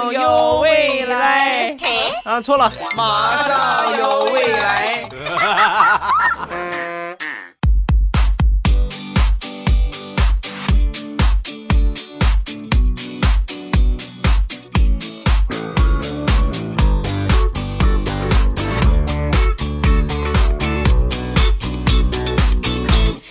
上有未来。啊，错了，马上有未来。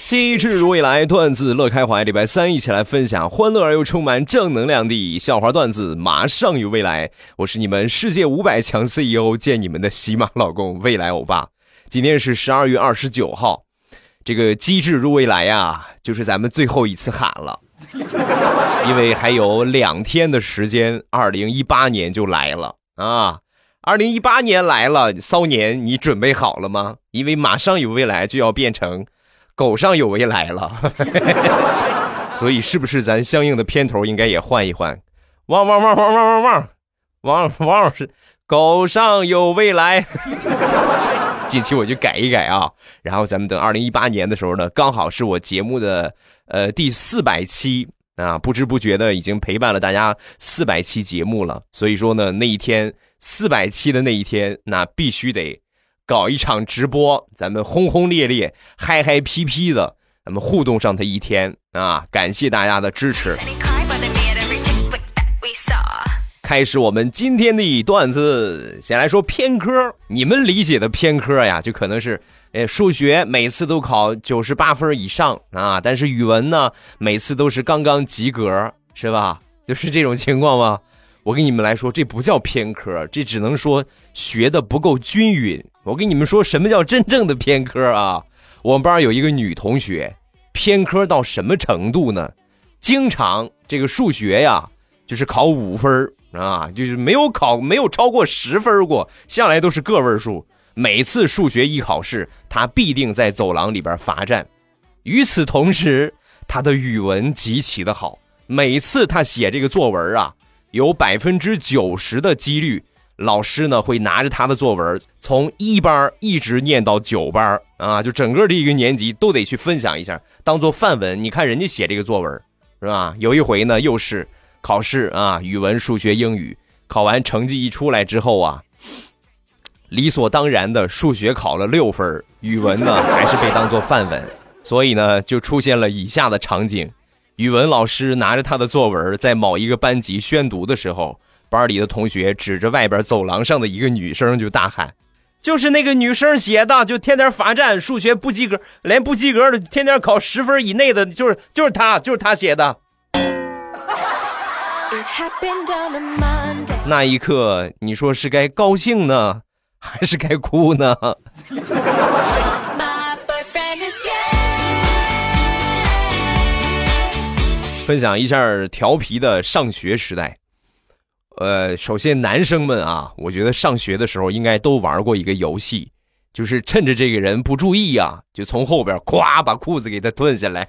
机智如未来，段子乐开怀。礼拜三一起来分享欢乐而又充满正能量的笑话段子，马上有未来。我是你们世界五百强 CEO，见你们的喜马老公未来欧巴。今天是十二月二十九号，这个机智如未来呀，就是咱们最后一次喊了，因为还有两天的时间，二零一八年就来了啊！二零一八年来了，骚年，你准备好了吗？因为马上有未来就要变成。狗上有未来了，所以是不是咱相应的片头应该也换一换？汪汪汪汪汪汪汪，汪汪是狗上有未来。近期我就改一改啊，然后咱们等二零一八年的时候呢，刚好是我节目的呃第四百期啊，不知不觉的已经陪伴了大家四百期节目了，所以说呢，那一天四百期的那一天，那必须得。搞一场直播，咱们轰轰烈烈、嗨嗨皮皮的，咱们互动上他一天啊！感谢大家的支持。开始我们今天的段子，先来说偏科。你们理解的偏科呀，就可能是，哎，数学每次都考九十八分以上啊，但是语文呢，每次都是刚刚及格，是吧？就是这种情况吗？我跟你们来说，这不叫偏科，这只能说学的不够均匀。我跟你们说，什么叫真正的偏科啊？我们班有一个女同学，偏科到什么程度呢？经常这个数学呀，就是考五分啊，就是没有考没有超过十分过，向来都是个位数。每次数学一考试，她必定在走廊里边罚站。与此同时，她的语文极其的好，每次她写这个作文啊，有百分之九十的几率。老师呢会拿着他的作文，从一班一直念到九班啊，就整个这一个年级都得去分享一下，当做范文。你看人家写这个作文，是吧？有一回呢，又是考试啊，语文、数学、英语，考完成绩一出来之后啊，理所当然的数学考了六分，语文呢还是被当做范文，所以呢就出现了以下的场景：语文老师拿着他的作文在某一个班级宣读的时候。班里的同学指着外边走廊上的一个女生就大喊：“就是那个女生写的，就天天罚站，数学不及格，连不及格的，天天考十分以内的，就是就是她，就是她写的。”那一刻，你说是该高兴呢，还是该哭呢？分享一下调皮的上学时代。呃，首先男生们啊，我觉得上学的时候应该都玩过一个游戏，就是趁着这个人不注意呀，就从后边咵把裤子给他吞下来。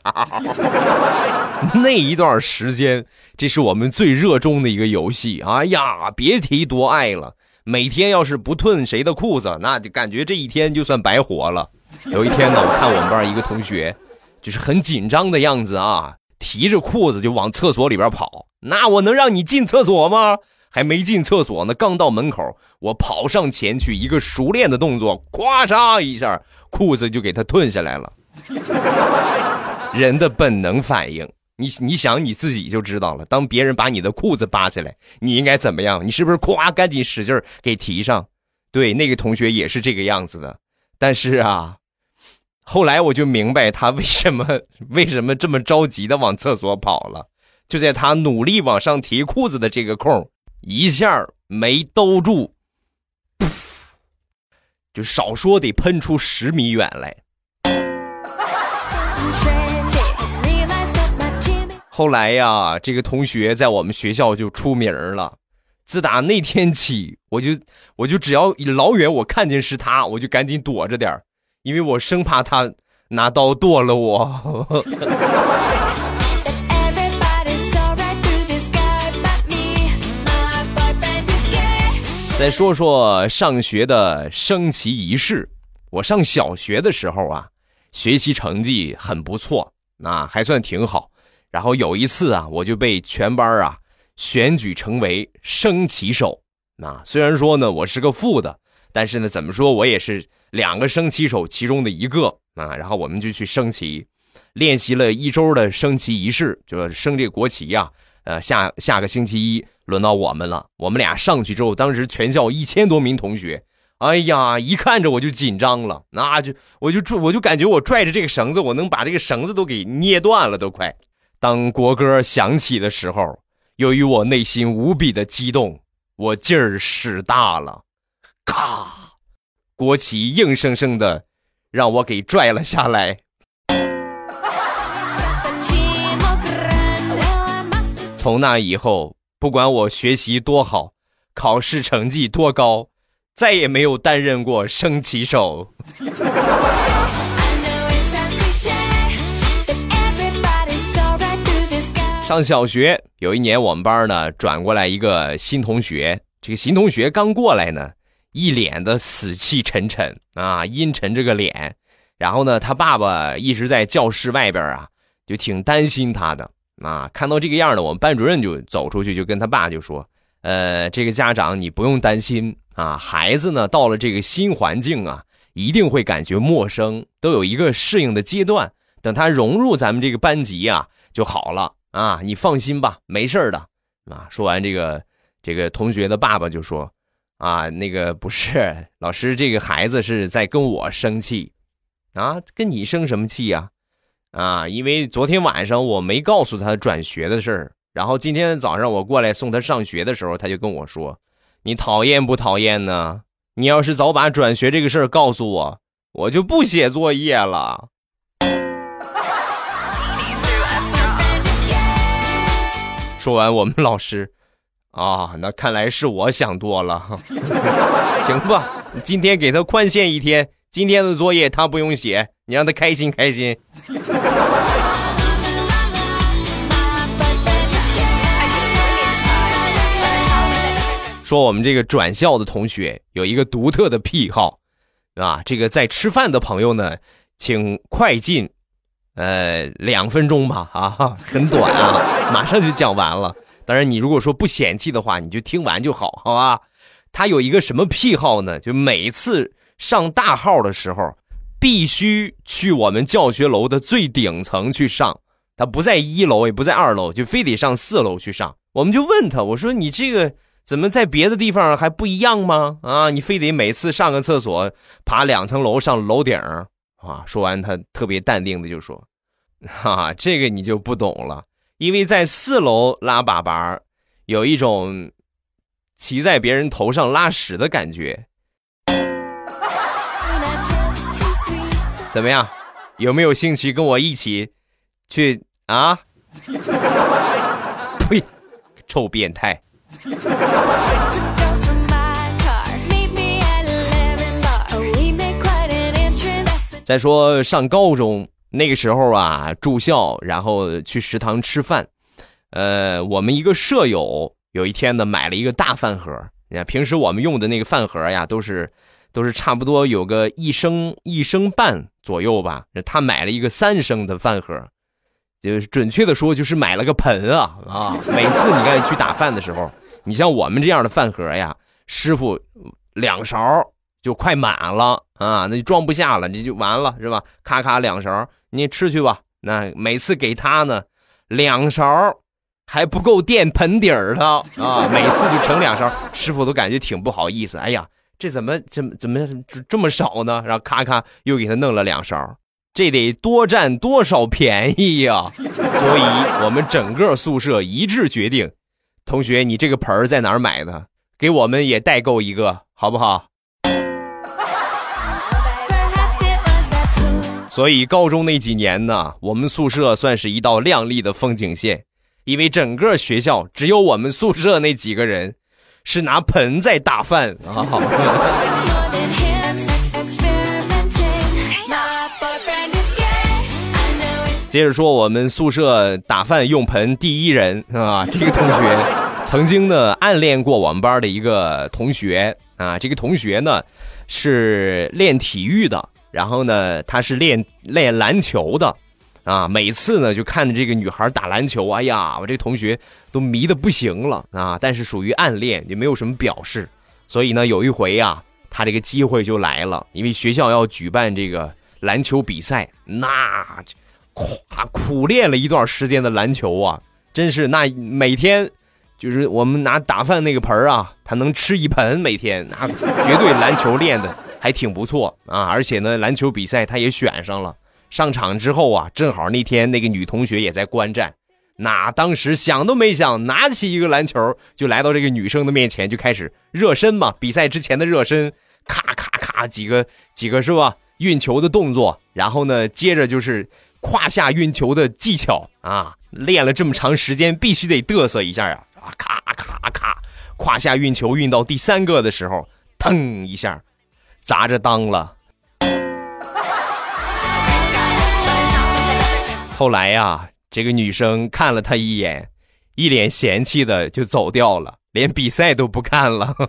那一段时间，这是我们最热衷的一个游戏。哎呀，别提多爱了！每天要是不吞谁的裤子，那就感觉这一天就算白活了。有一天呢，我看我们班一个同学，就是很紧张的样子啊，提着裤子就往厕所里边跑。那我能让你进厕所吗？还没进厕所呢，刚到门口，我跑上前去，一个熟练的动作，咵嚓一下，裤子就给他吞下来了。人的本能反应，你你想你自己就知道了。当别人把你的裤子扒下来，你应该怎么样？你是不是咵赶紧使劲给提上？对，那个同学也是这个样子的。但是啊，后来我就明白他为什么为什么这么着急的往厕所跑了。就在他努力往上提裤子的这个空。一下没兜住，就少说得喷出十米远来。后来呀，这个同学在我们学校就出名了。自打那天起，我就我就只要老远我看见是他，我就赶紧躲着点因为我生怕他拿刀剁了我。再说说上学的升旗仪式。我上小学的时候啊，学习成绩很不错，那还算挺好。然后有一次啊，我就被全班啊选举成为升旗手。啊，虽然说呢我是个副的，但是呢怎么说我也是两个升旗手其中的一个啊。然后我们就去升旗，练习了一周的升旗仪式，就是升这国旗呀。呃，下下个星期一轮到我们了，我们俩上去之后，当时全校一千多名同学，哎呀，一看着我就紧张了，那就我就拽我就感觉我拽着这个绳子，我能把这个绳子都给捏断了，都快。当国歌响起的时候，由于我内心无比的激动，我劲儿使大了，咔，国旗硬生生的让我给拽了下来。从那以后，不管我学习多好，考试成绩多高，再也没有担任过升旗手。上小学有一年，我们班呢转过来一个新同学，这个新同学刚过来呢，一脸的死气沉沉啊，阴沉着个脸。然后呢，他爸爸一直在教室外边啊，就挺担心他的。啊，看到这个样的，我们班主任就走出去，就跟他爸就说：“呃，这个家长你不用担心啊，孩子呢到了这个新环境啊，一定会感觉陌生，都有一个适应的阶段。等他融入咱们这个班级啊，就好了啊，你放心吧，没事的。”啊，说完这个，这个同学的爸爸就说：“啊，那个不是老师，这个孩子是在跟我生气，啊，跟你生什么气呀？”，啊因为昨天晚上我没告诉他转学的事儿，然后今天早上我过来送他上学的时候，他就跟我说：“你讨厌不讨厌呢？你要是早把转学这个事儿告诉我，我就不写作业了。”说完，我们老师啊，那看来是我想多了。行吧，今天给他宽限一天，今天的作业他不用写。你让他开心开心。说我们这个转校的同学有一个独特的癖好，啊，这个在吃饭的朋友呢，请快进，呃，两分钟吧，啊，很短啊，马上就讲完了。当然，你如果说不嫌弃的话，你就听完就好，好吧？他有一个什么癖好呢？就每次上大号的时候。必须去我们教学楼的最顶层去上，他不在一楼，也不在二楼，就非得上四楼去上。我们就问他，我说你这个怎么在别的地方还不一样吗？啊，你非得每次上个厕所爬两层楼上楼顶啊？说完，他特别淡定的就说：“哈，这个你就不懂了，因为在四楼拉粑粑，有一种骑在别人头上拉屎的感觉。”怎么样？有没有兴趣跟我一起去啊？呸！臭变态！再说上高中那个时候啊，住校，然后去食堂吃饭。呃，我们一个舍友有一天呢，买了一个大饭盒。你看，平时我们用的那个饭盒呀，都是。都是差不多有个一升一升半左右吧。他买了一个三升的饭盒，就是准确的说，就是买了个盆啊啊！每次你看去打饭的时候，你像我们这样的饭盒呀，师傅两勺就快满了啊，那就装不下了，这就完了是吧？咔咔两勺，你吃去吧。那每次给他呢，两勺还不够垫盆底儿的啊，每次就盛两勺，师傅都感觉挺不好意思。哎呀。这怎么怎么怎么这么少呢？然后咔咔又给他弄了两勺，这得多占多少便宜呀？所以我们整个宿舍一致决定，同学，你这个盆儿在哪儿买的？给我们也代购一个，好不好？所以高中那几年呢，我们宿舍算是一道亮丽的风景线，因为整个学校只有我们宿舍那几个人。是拿盆在打饭。啊！接着说，我们宿舍打饭用盆第一人啊，这个同学曾经呢暗恋过我们班的一个同学啊，这个同学呢是练体育的，然后呢他是练练篮球的啊，每次呢就看着这个女孩打篮球，哎呀，我这同学都迷的不行了啊！但是属于暗恋，也没有什么表示。所以呢，有一回呀，他这个机会就来了，因为学校要举办这个篮球比赛，那夸苦练了一段时间的篮球啊，真是那每天就是我们拿打饭那个盆啊，他能吃一盆，每天那绝对篮球练的还挺不错啊！而且呢，篮球比赛他也选上了。上场之后啊，正好那天那个女同学也在观战，那当时想都没想，拿起一个篮球就来到这个女生的面前，就开始热身嘛，比赛之前的热身，咔咔咔几个几个是吧？运球的动作，然后呢，接着就是胯下运球的技巧啊，练了这么长时间，必须得嘚瑟一下啊啊，咔咔咔，胯下运球运到第三个的时候，腾一下，砸着裆了。后来呀，这个女生看了他一眼，一脸嫌弃的就走掉了，连比赛都不看了。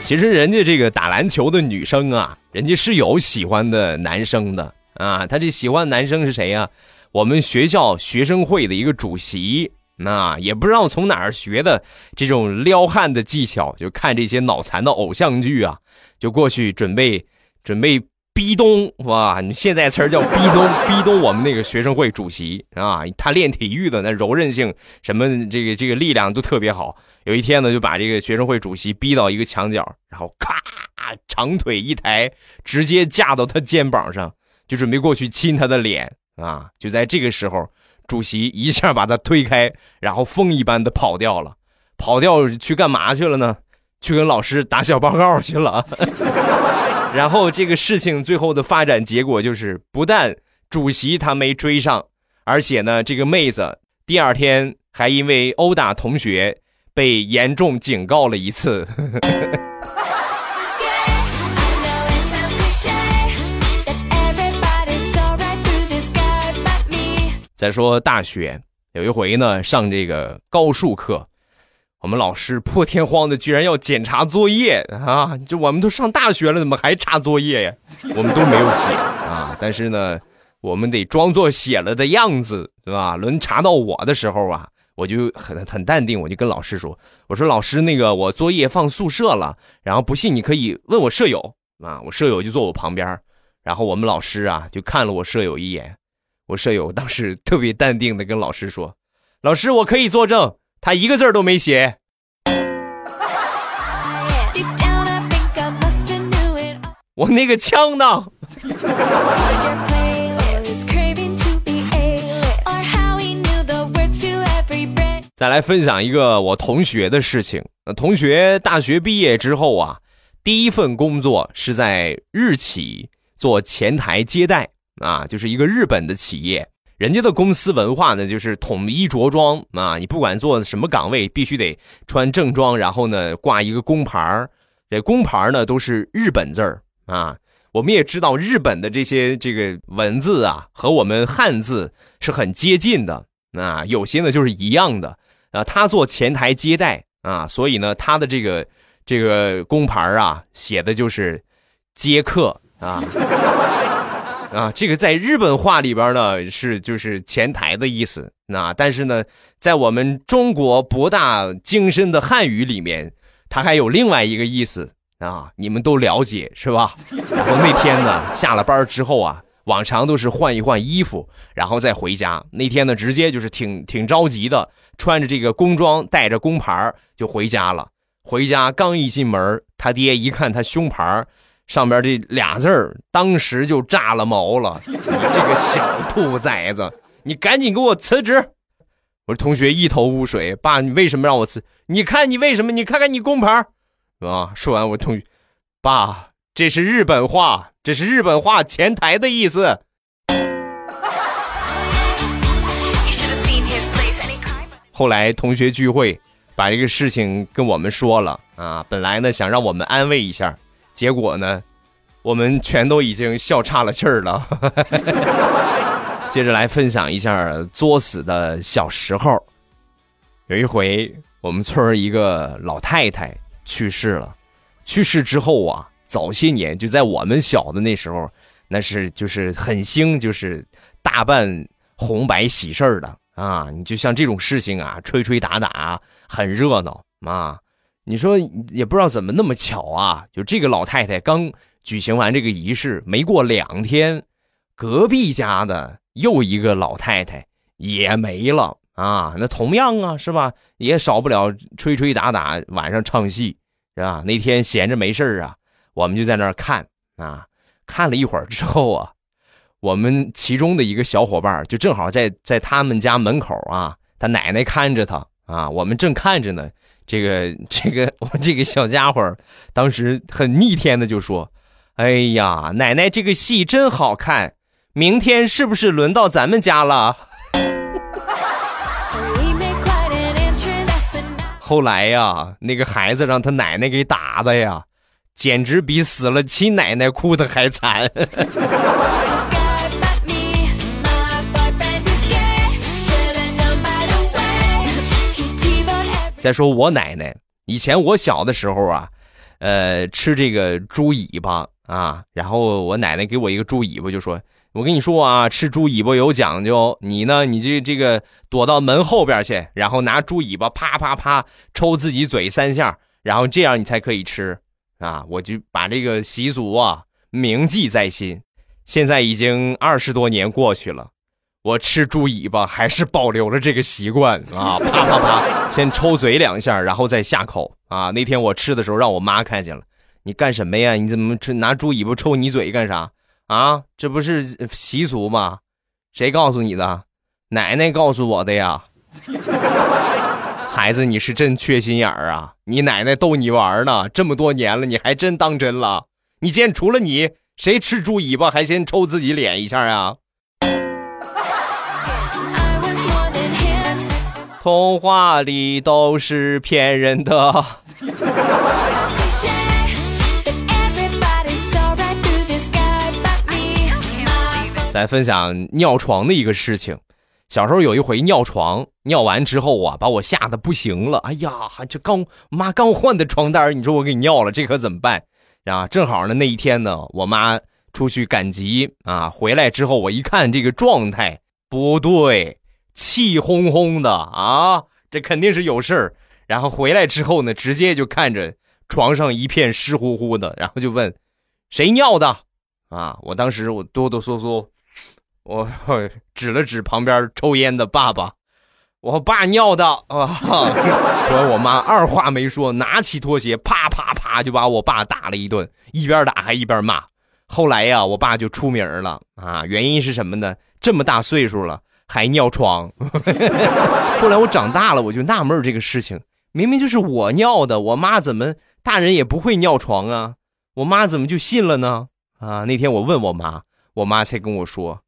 其实人家这个打篮球的女生啊，人家是有喜欢的男生的啊。她这喜欢男生是谁呀？我们学校学生会的一个主席。那也不知道从哪儿学的这种撩汉的技巧，就看这些脑残的偶像剧啊。就过去准备准备逼咚哇！你现在词儿叫逼咚逼咚我们那个学生会主席啊，他练体育的那柔韧性什么这个这个力量都特别好。有一天呢，就把这个学生会主席逼到一个墙角，然后咔长腿一抬，直接架到他肩膀上，就准备过去亲他的脸啊！就在这个时候，主席一下把他推开，然后风一般的跑掉了。跑掉去干嘛去了呢？去跟老师打小报告去了，然后这个事情最后的发展结果就是，不但主席他没追上，而且呢，这个妹子第二天还因为殴打同学被严重警告了一次。再说大学有一回呢，上这个高数课。我们老师破天荒的居然要检查作业啊！就我们都上大学了，怎么还查作业呀？我们都没有写啊，但是呢，我们得装作写了的样子，对吧？轮查到我的时候啊，我就很很淡定，我就跟老师说：“我说老师，那个我作业放宿舍了，然后不信你可以问我舍友啊。”我舍友就坐我旁边，然后我们老师啊就看了我舍友一眼，我舍友当时特别淡定的跟老师说：“老师，我可以作证。”他一个字儿都没写。我那个枪呢？再来分享一个我同学的事情。同学大学毕业之后啊，第一份工作是在日企做前台接待啊，就是一个日本的企业。人家的公司文化呢，就是统一着装啊，你不管做什么岗位，必须得穿正装，然后呢挂一个工牌这工牌呢都是日本字儿啊。我们也知道日本的这些这个文字啊，和我们汉字是很接近的啊，有些呢就是一样的啊。他做前台接待啊，所以呢他的这个这个工牌啊写的就是接客啊。啊，这个在日本话里边呢是就是前台的意思，那但是呢，在我们中国博大精深的汉语里面，它还有另外一个意思啊，你们都了解是吧？然后那天呢，下了班之后啊，往常都是换一换衣服，然后再回家。那天呢，直接就是挺挺着急的，穿着这个工装，带着工牌就回家了。回家刚一进门，他爹一看他胸牌。上边这俩字儿，当时就炸了毛了。你 这个小兔崽子，你赶紧给我辞职！我同学一头雾水，爸，你为什么让我辞？你看你为什么？你看看你工牌，啊！说完，我同学，爸，这是日本话，这是日本话前台的意思。后来同学聚会，把这个事情跟我们说了啊。本来呢，想让我们安慰一下。结果呢，我们全都已经笑岔了气儿了。接着来分享一下作死的小时候。有一回，我们村儿一个老太太去世了。去世之后啊，早些年就在我们小的那时候，那是就是很兴，就是大办红白喜事儿的啊。你就像这种事情啊，吹吹打打很热闹啊。你说也不知道怎么那么巧啊，就这个老太太刚举行完这个仪式，没过两天，隔壁家的又一个老太太也没了啊。那同样啊，是吧？也少不了吹吹打打，晚上唱戏，是吧？那天闲着没事啊，我们就在那儿看啊。看了一会儿之后啊，我们其中的一个小伙伴就正好在在他们家门口啊，他奶奶看着他啊，我们正看着呢。这个这个我这个小家伙当时很逆天的就说：“哎呀，奶奶这个戏真好看，明天是不是轮到咱们家了？” 后来呀，那个孩子让他奶奶给打的呀，简直比死了亲奶奶哭的还惨。再说我奶奶，以前我小的时候啊，呃，吃这个猪尾巴啊，然后我奶奶给我一个猪尾巴，就说：“我跟你说啊，吃猪尾巴有讲究，你呢，你这这个躲到门后边去，然后拿猪尾巴啪啪啪抽自己嘴三下，然后这样你才可以吃啊。”我就把这个习俗啊铭记在心。现在已经二十多年过去了。我吃猪尾巴还是保留了这个习惯啊！啪啪啪，先抽嘴两下，然后再下口啊！那天我吃的时候让我妈看见了，你干什么呀？你怎么吃拿猪尾巴抽你嘴干啥啊？这不是习俗吗？谁告诉你的？奶奶告诉我的呀！孩子，你是真缺心眼儿啊！你奶奶逗你玩呢，这么多年了，你还真当真了？你见除了你，谁吃猪尾巴还先抽自己脸一下啊？童话里都是骗人的。再分享尿床的一个事情，小时候有一回尿床，尿完之后啊，把我吓得不行了。哎呀，这刚妈刚换的床单，你说我给你尿了，这可怎么办？啊，正好呢，那一天呢，我妈出去赶集啊，回来之后我一看这个状态不对。气哄哄的啊，这肯定是有事儿。然后回来之后呢，直接就看着床上一片湿乎乎的，然后就问：“谁尿的？”啊，我当时我哆哆嗦嗦，我指了指旁边抽烟的爸爸：“我爸尿的啊！”说完，我妈二话没说，拿起拖鞋，啪啪啪就把我爸打了一顿，一边打还一边骂。后来呀，我爸就出名了啊，原因是什么呢？这么大岁数了。还尿床，后来我长大了，我就纳闷这个事情，明明就是我尿的，我妈怎么大人也不会尿床啊？我妈怎么就信了呢？啊，那天我问我妈，我妈才跟我说，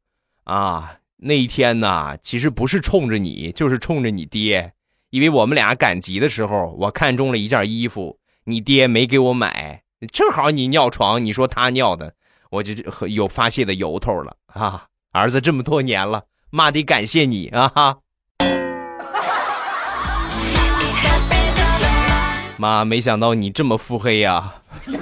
啊，那一天呢，其实不是冲着你，就是冲着你爹，因为我们俩赶集的时候，我看中了一件衣服，你爹没给我买，正好你尿床，你说他尿的，我就有发泄的由头了啊！儿子这么多年了。妈得感谢你啊哈！妈，没想到你这么腹黑呀！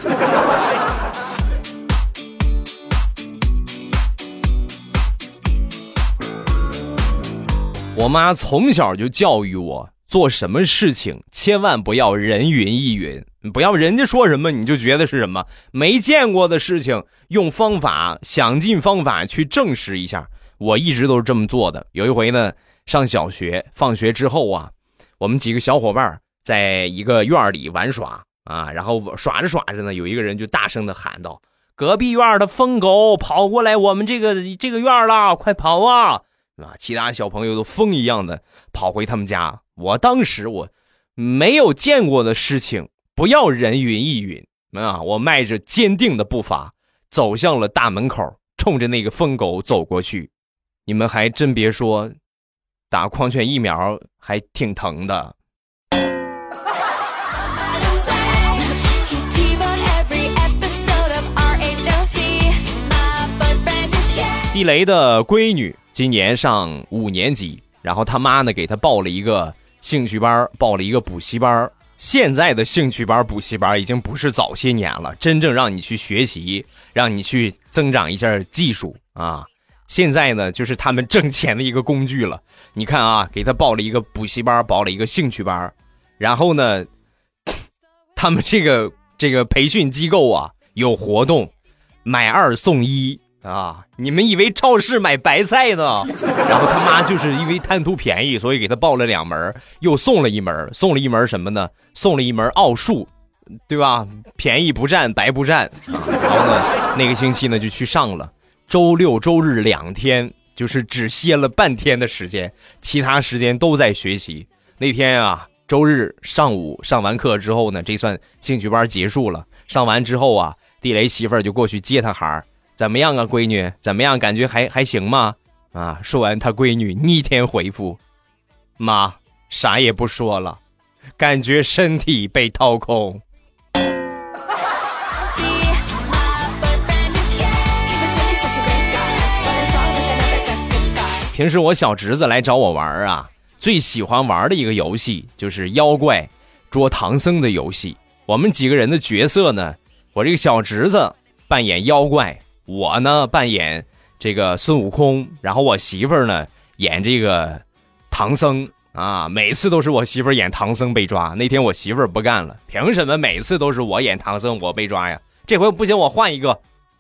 我妈从小就教育我，做什么事情千万不要人云亦云，不要人家说什么你就觉得是什么，没见过的事情，用方法想尽方法去证实一下。我一直都是这么做的。有一回呢，上小学放学之后啊，我们几个小伙伴在一个院里玩耍啊，然后耍着耍着呢，有一个人就大声的喊道：“隔壁院的疯狗跑过来我们这个这个院了，快跑啊！”啊，其他小朋友都疯一样的跑回他们家。我当时我没有见过的事情，不要人云亦云啊！我迈着坚定的步伐走向了大门口，冲着那个疯狗走过去。你们还真别说，打狂犬疫苗还挺疼的。地雷的闺女今年上五年级，然后他妈呢给她报了一个兴趣班，报了一个补习班。现在的兴趣班、补习班已经不是早些年了，真正让你去学习、让你去增长一下技术啊。现在呢，就是他们挣钱的一个工具了。你看啊，给他报了一个补习班，报了一个兴趣班，然后呢，他们这个这个培训机构啊有活动，买二送一。啊！你们以为超市买白菜呢？然后他妈就是因为贪图便宜，所以给他报了两门，又送了一门，送了一门什么呢？送了一门奥数，对吧？便宜不占，白不占。然后呢，那个星期呢就去上了，周六周日两天，就是只歇了半天的时间，其他时间都在学习。那天啊，周日上午上完课之后呢，这算兴趣班结束了。上完之后啊，地雷媳妇儿就过去接他孩儿。怎么样啊，闺女？怎么样？感觉还还行吗？啊！说完，他闺女逆天回复：“妈，啥也不说了，感觉身体被掏空。”平时我小侄子来找我玩啊，最喜欢玩的一个游戏就是妖怪捉唐僧的游戏。我们几个人的角色呢，我这个小侄子扮演妖怪。我呢扮演这个孙悟空，然后我媳妇儿呢演这个唐僧啊，每次都是我媳妇演唐僧被抓。那天我媳妇不干了，凭什么每次都是我演唐僧我被抓呀？这回不行，我换一个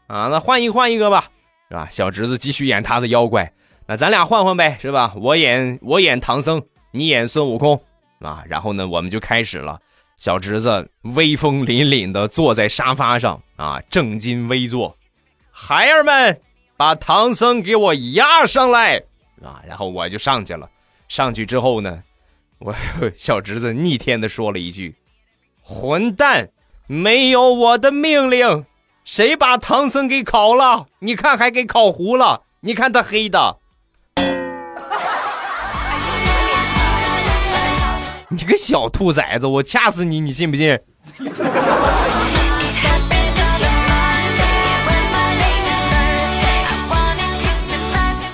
啊，那换一换一个吧，是吧？小侄子继续演他的妖怪，那咱俩换换呗，是吧？我演我演唐僧，你演孙悟空啊，然后呢，我们就开始了。小侄子威风凛凛的坐在沙发上啊，正襟危坐。孩儿们，把唐僧给我押上来啊！然后我就上去了。上去之后呢，我 小侄子逆天的说了一句：“混蛋，没有我的命令，谁把唐僧给烤了？你看还给烤糊了，你看他黑的。你个小兔崽子，我掐死你，你信不信？”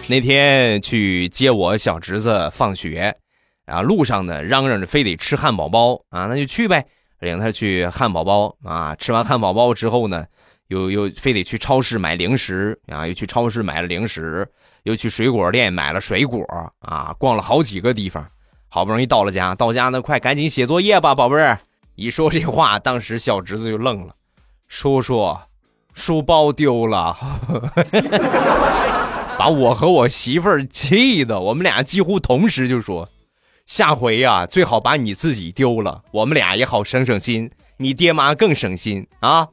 那天去接我小侄子放学，啊，路上呢嚷嚷着非得吃汉堡包啊，那就去呗，领他去汉堡包啊。吃完汉堡包之后呢，又又非得去超市买零食啊，又去超市买了零食，又去水果店买了水果啊，逛了好几个地方，好不容易到了家，到家呢快赶紧写作业吧，宝贝儿。一说这话，当时小侄子就愣了，叔叔，书包丢了。把我和我媳妇儿气的，我们俩几乎同时就说：“下回呀，最好把你自己丢了，我们俩也好省省心，你爹妈更省心啊。”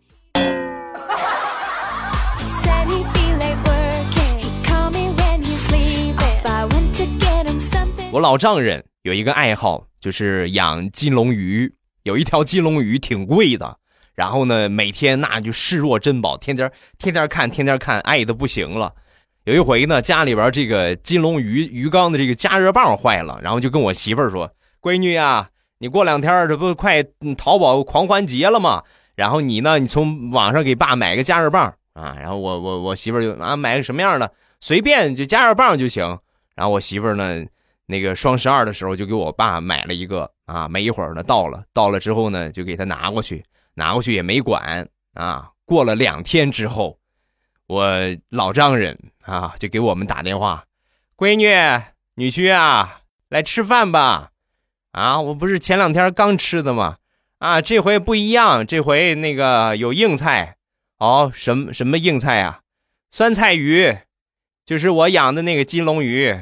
我老丈人有一个爱好，就是养金龙鱼，有一条金龙鱼挺贵的，然后呢，每天那就视若珍宝，天天天天看，天天看，爱的不行了。有一回呢，家里边这个金龙鱼鱼缸的这个加热棒坏了，然后就跟我媳妇儿说：“闺女呀，你过两天这不快淘宝狂欢节了吗？然后你呢，你从网上给爸买个加热棒啊。”然后我我我媳妇儿就啊买个什么样的，随便就加热棒就行。然后我媳妇儿呢，那个双十二的时候就给我爸买了一个啊，没一会儿呢到了，到了之后呢就给他拿过去，拿过去也没管啊。过了两天之后。我老丈人啊，就给我们打电话，闺女、女婿啊，来吃饭吧！啊，我不是前两天刚吃的吗？啊，这回不一样，这回那个有硬菜哦，什么什么硬菜啊？酸菜鱼，就是我养的那个金龙鱼，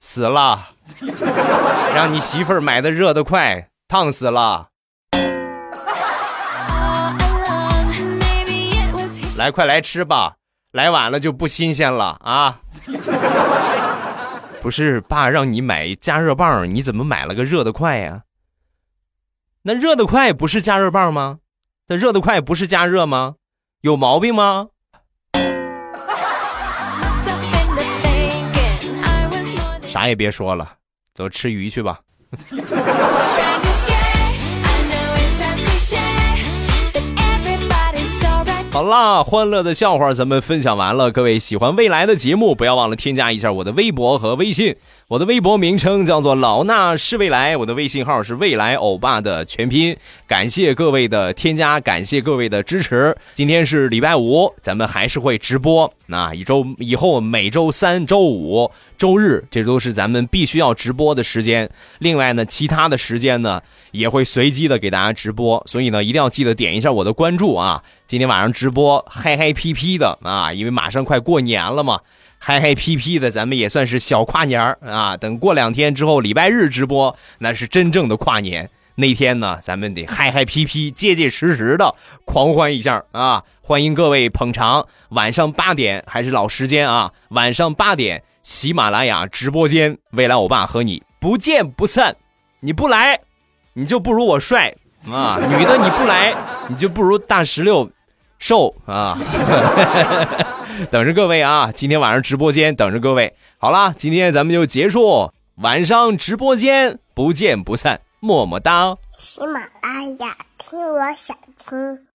死了，让你媳妇儿买的热的快，烫死了。来，快来吃吧！来晚了就不新鲜了啊！不是爸让你买加热棒，你怎么买了个热的快呀？那热的快不是加热棒吗？那热的快不是加热吗？有毛病吗？啥也别说了，走吃鱼去吧。好啦，欢乐的笑话咱们分享完了。各位喜欢未来的节目，不要忘了添加一下我的微博和微信。我的微博名称叫做老衲是未来，我的微信号是未来欧巴的全拼。感谢各位的添加，感谢各位的支持。今天是礼拜五，咱们还是会直播。那一周以后，每周三、周五、周日，这都是咱们必须要直播的时间。另外呢，其他的时间呢，也会随机的给大家直播。所以呢，一定要记得点一下我的关注啊！今天晚上直播嗨嗨皮皮的啊，因为马上快过年了嘛。嗨嗨皮皮的，咱们也算是小跨年儿啊！等过两天之后，礼拜日直播，那是真正的跨年。那天呢，咱们得嗨嗨皮皮、结结实实的狂欢一下啊！欢迎各位捧场。晚上八点还是老时间啊！晚上八点，喜马拉雅直播间，未来欧巴和你不见不散。你不来，你就不如我帅啊！女的你不来，你就不如大石榴瘦啊！等着各位啊！今天晚上直播间等着各位。好啦，今天咱们就结束，晚上直播间不见不散，么么哒。喜马拉雅听，我想听。